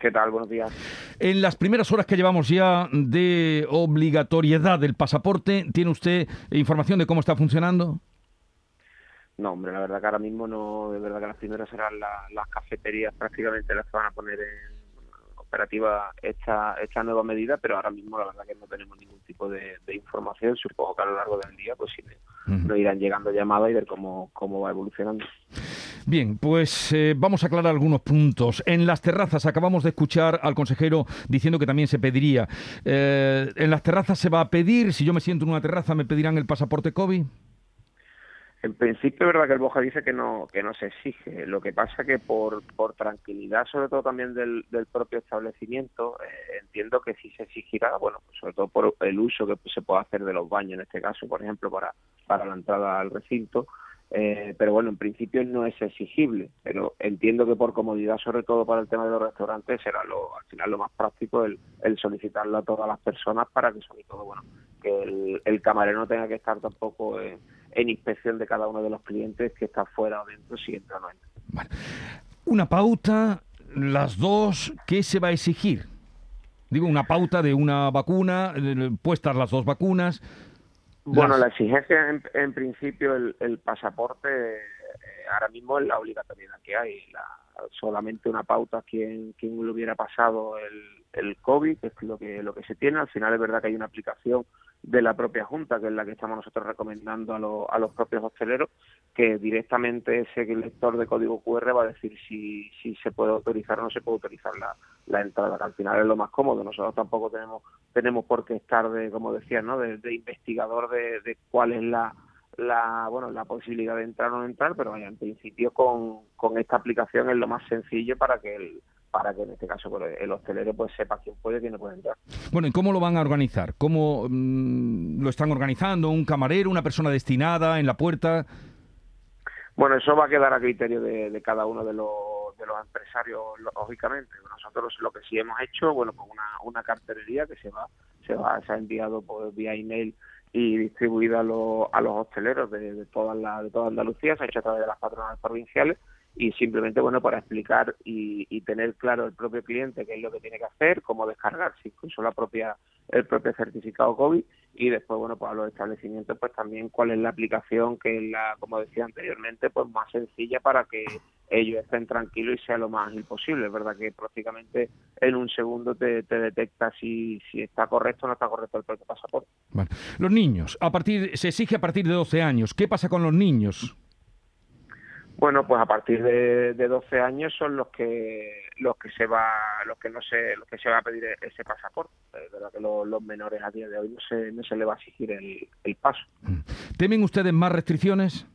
¿Qué tal? Buenos días. En las primeras horas que llevamos ya de obligatoriedad del pasaporte, ¿tiene usted información de cómo está funcionando? No, hombre, la verdad que ahora mismo no, de verdad que las primeras serán las cafeterías prácticamente las que van a poner en operativa esta, esta nueva medida, pero ahora mismo la verdad que no tenemos ningún tipo de, información. Supongo que a lo largo del día pues sí nos irán llegando llamadas y ver cómo, cómo va evolucionando. Bien, pues eh, vamos a aclarar algunos puntos. En las terrazas acabamos de escuchar al consejero diciendo que también se pediría. Eh, ¿En las terrazas se va a pedir? Si yo me siento en una terraza, ¿me pedirán el pasaporte COVID? En principio es verdad que el Boja dice que no que no se exige. Lo que pasa que por, por tranquilidad, sobre todo también del, del propio establecimiento, eh, entiendo que sí se exigirá, bueno, pues sobre todo por el uso que se puede hacer de los baños en este caso, por ejemplo, para, para la entrada al recinto. Eh, pero bueno, en principio no es exigible, pero entiendo que por comodidad, sobre todo para el tema de los restaurantes, será lo, al final lo más práctico el, el solicitarlo a todas las personas para que sobre todo, bueno, que el, el camarero no tenga que estar tampoco en, inspección de cada uno de los clientes que está fuera o dentro, si entra o no entra. Una pauta, las dos, ¿qué se va a exigir? Digo, una pauta de una vacuna, puestas las dos vacunas, bueno, la exigencia en, principio, el, pasaporte, eh, ahora mismo es la obligatoriedad que hay. La, solamente una pauta quien, quien le hubiera pasado el, el COVID, que es lo que, lo que se tiene. Al final es verdad que hay una aplicación de la propia Junta, que es la que estamos nosotros recomendando a, a los propios hosteleros, que directamente ese lector de código QR va a decir si, si se puede autorizar o no se puede autorizar la, la entrada, que al final es lo más cómodo. Nosotros tampoco tenemos tenemos por qué estar, de como decía, ¿no? de, investigador de, de cuál es la, la bueno la posibilidad de entrar o no entrar, pero vaya, en principio con, con esta aplicación es lo más sencillo para que el para que en este caso pues, el hostelero pues sepa quién puede y quién no puede entrar. Bueno, ¿y cómo lo van a organizar? ¿Cómo mm, lo están organizando? ¿Un camarero, una persona destinada en la puerta? Bueno, eso va a quedar a criterio de, cada uno de los, de los empresarios, lógicamente. Nosotros lo que sí hemos hecho, bueno, una, una cartelería que se va, se va, se ha enviado por vía email y distribuida a los, a los hosteleros de, de toda la, de toda Andalucía, se ha hecho a través de las patronales provinciales y simplemente bueno para explicar y, tener claro el propio cliente qué es lo que tiene que hacer, cómo descargarse incluso la propia el propio certificado COVID y después bueno pues a los establecimientos pues también cuál es la aplicación que es la como decía anteriormente pues más sencilla para que ellos estén tranquilos y sea lo más ágil posible es verdad que prácticamente en un segundo te, detecta si, si está correcto o no está correcto el propio pasaporte. Los niños a partir se exige a partir de 12 años. Qué pasa con los niños bueno, pues a partir de, de 12 años son los que los que se va los que no se los que se va a pedir ese pasaporte. Es verdad que los, menores a día de hoy no se, no se le va a exigir el, el paso. Mm. ¿Temen ustedes más restricciones?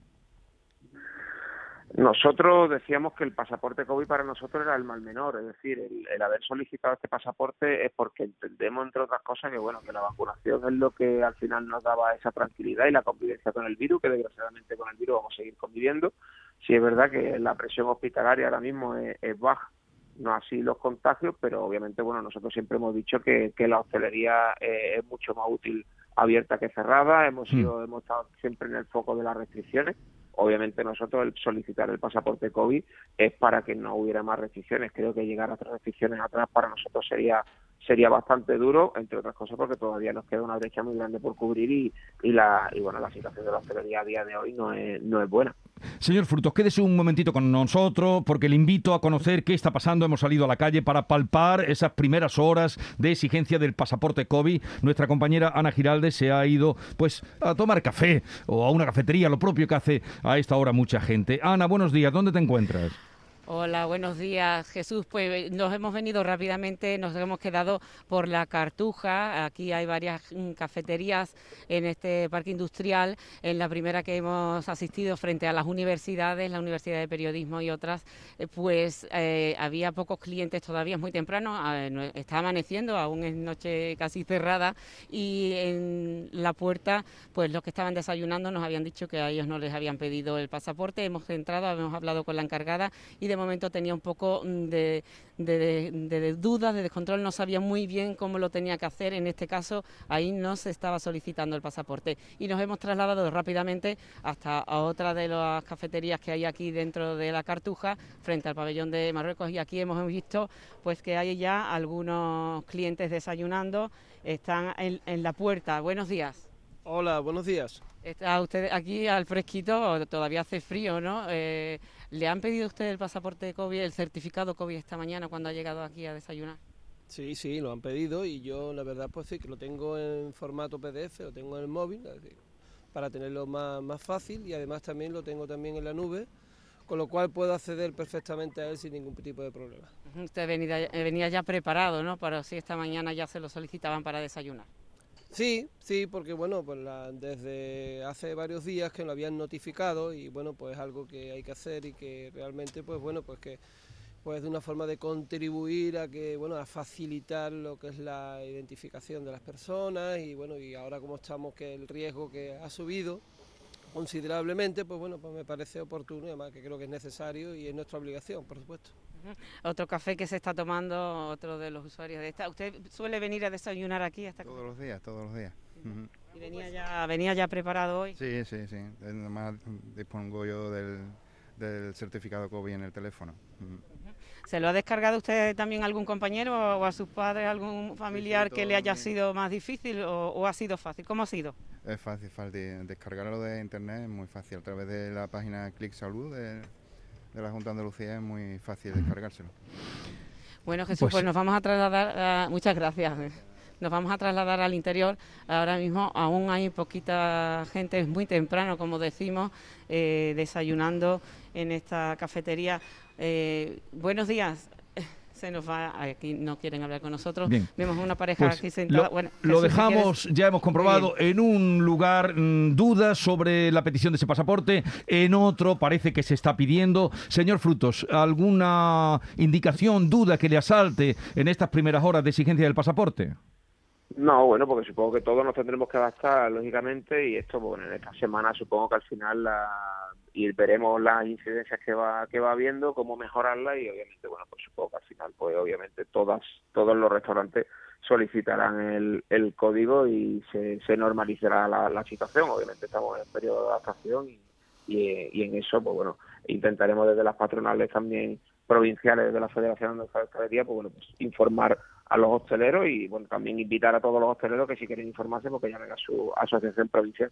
Nosotros decíamos que el pasaporte COVID para nosotros era el mal menor, es decir, el, haber solicitado este pasaporte es porque entendemos, entre otras cosas, que bueno, que la vacunación es lo que al final nos daba esa tranquilidad y la convivencia con el virus, que desgraciadamente con el virus vamos a seguir conviviendo. Sí es verdad que la presión hospitalaria ahora mismo es, baja, no así los contagios, pero obviamente, bueno, nosotros siempre hemos dicho que, que la hostelería eh, es mucho más útil abierta que cerrada, hemos hmm. sido, hemos estado siempre en el foco de las restricciones Obviamente nosotros el solicitar el pasaporte COVID es para que no hubiera más restricciones. Creo que llegar a otras restricciones atrás para nosotros sería sería bastante duro, entre otras cosas porque todavía nos queda una brecha muy grande por cubrir y, la y bueno la situación de la hostelería a día de hoy no es, no es buena. Señor Frutos, quédese un momentito con nosotros porque le invito a conocer qué está pasando. Hemos salido a la calle para palpar esas primeras horas de exigencia del pasaporte COVID. Nuestra compañera Ana Giralde se ha ido pues a tomar café o a una cafetería, lo propio que hace a esta hora mucha gente. Ana, buenos días, ¿dónde te encuentras? Hola, buenos días, Jesús. Pues eh, nos hemos venido rápidamente, nos hemos quedado por la Cartuja. Aquí hay varias mm, cafeterías en este parque industrial. En la primera que hemos asistido frente a las universidades, la Universidad de Periodismo y otras, eh, pues eh, había pocos clientes todavía, es muy temprano, está amaneciendo, aún es noche casi cerrada y en la puerta, pues los que estaban desayunando nos habían dicho que a ellos no les habían pedido el pasaporte. Hemos entrado, hemos hablado con la encargada y de momento tenía un poco mm, de, de, dudas, de descontrol, no sabía muy bien cómo lo tenía que hacer. En este caso, ahí no se estaba solicitando el pasaporte. Y nos hemos trasladado rápidamente hasta otra de las cafeterías que hay aquí dentro de la Cartuja, frente al pabellón de Marruecos. Y aquí hemos visto pues que hay ya algunos clientes desayunando, están en, la puerta. Buenos días. Hola, buenos días. Está usted aquí al fresquito, todavía hace frío, ¿no? Eh, ¿Le han pedido usted el pasaporte de COVID, el certificado COVID esta mañana cuando ha llegado aquí a desayunar? Sí, sí, lo han pedido y yo la verdad pues sí, que lo tengo en formato PDF, lo tengo en el móvil para tenerlo más, más fácil y además también lo tengo también en la nube, con lo cual puedo acceder perfectamente a él sin ningún tipo de problema. Usted venía, venía ya preparado, ¿no? Para si esta mañana ya se lo solicitaban para desayunar. Sí, sí, porque bueno, pues desde hace varios días que lo habían notificado y bueno, pues algo que hay que hacer y que realmente pues bueno, pues que pues de una forma de contribuir a que bueno, a facilitar lo que es la identificación de las personas y bueno, y ahora como estamos que el riesgo que ha subido considerablemente, pues bueno, pues me parece oportuno y además que creo que es necesario y es nuestra obligación, por supuesto. Otro café que se está tomando otro de los usuarios de esta. ¿Usted suele venir a desayunar aquí? Hasta todos los días, todos los días. ¿Y venía ya, venía ya preparado hoy? Sí, sí, sí. Además dispongo yo del, certificado COVID en el teléfono. ¿Se lo ha descargado usted también a algún compañero o a sus padres, algún familiar que le haya sido más difícil o, ha sido fácil? ¿Cómo ha sido? Es fácil, fácil. Descargarlo de internet es muy fácil a través de la página Click Salud de, de la Junta de Andalucía es muy fácil descargárselo. Bueno, Jesús, pues, pues nos vamos a trasladar, muchas gracias. Nos vamos a trasladar al interior. Ahora mismo aún hay poquita gente, es muy temprano, como decimos, eh, desayunando en esta cafetería. Eh, buenos días se nos va, aquí no quieren hablar con nosotros. Vemos una pareja pues aquí sentada. Lo, bueno, lo dejamos, ya hemos comprobado, en un lugar mm, dudas sobre la petición de ese pasaporte, en otro parece que se está pidiendo. Señor Frutos, ¿alguna indicación, duda que le asalte en estas primeras horas de exigencia del pasaporte? No, bueno, porque supongo que todos nos tendremos que adaptar, lógicamente, y esto, bueno, en esta semana supongo que al final y veremos las incidencias que va que va viendo, cómo mejorarlas y obviamente, bueno, pues supongo que al final, pues obviamente todas todos los restaurantes solicitarán el, el código y se, se normalizará la, la situación. Obviamente estamos en periodo de adaptación y, y, en eso, pues bueno, intentaremos desde las patronales también provinciales de la Federación de Hostelería, pues bueno, pues informar a los hosteleros y bueno también invitar a todos los hosteleros que si quieren informarse porque llamen a su asociación provincial.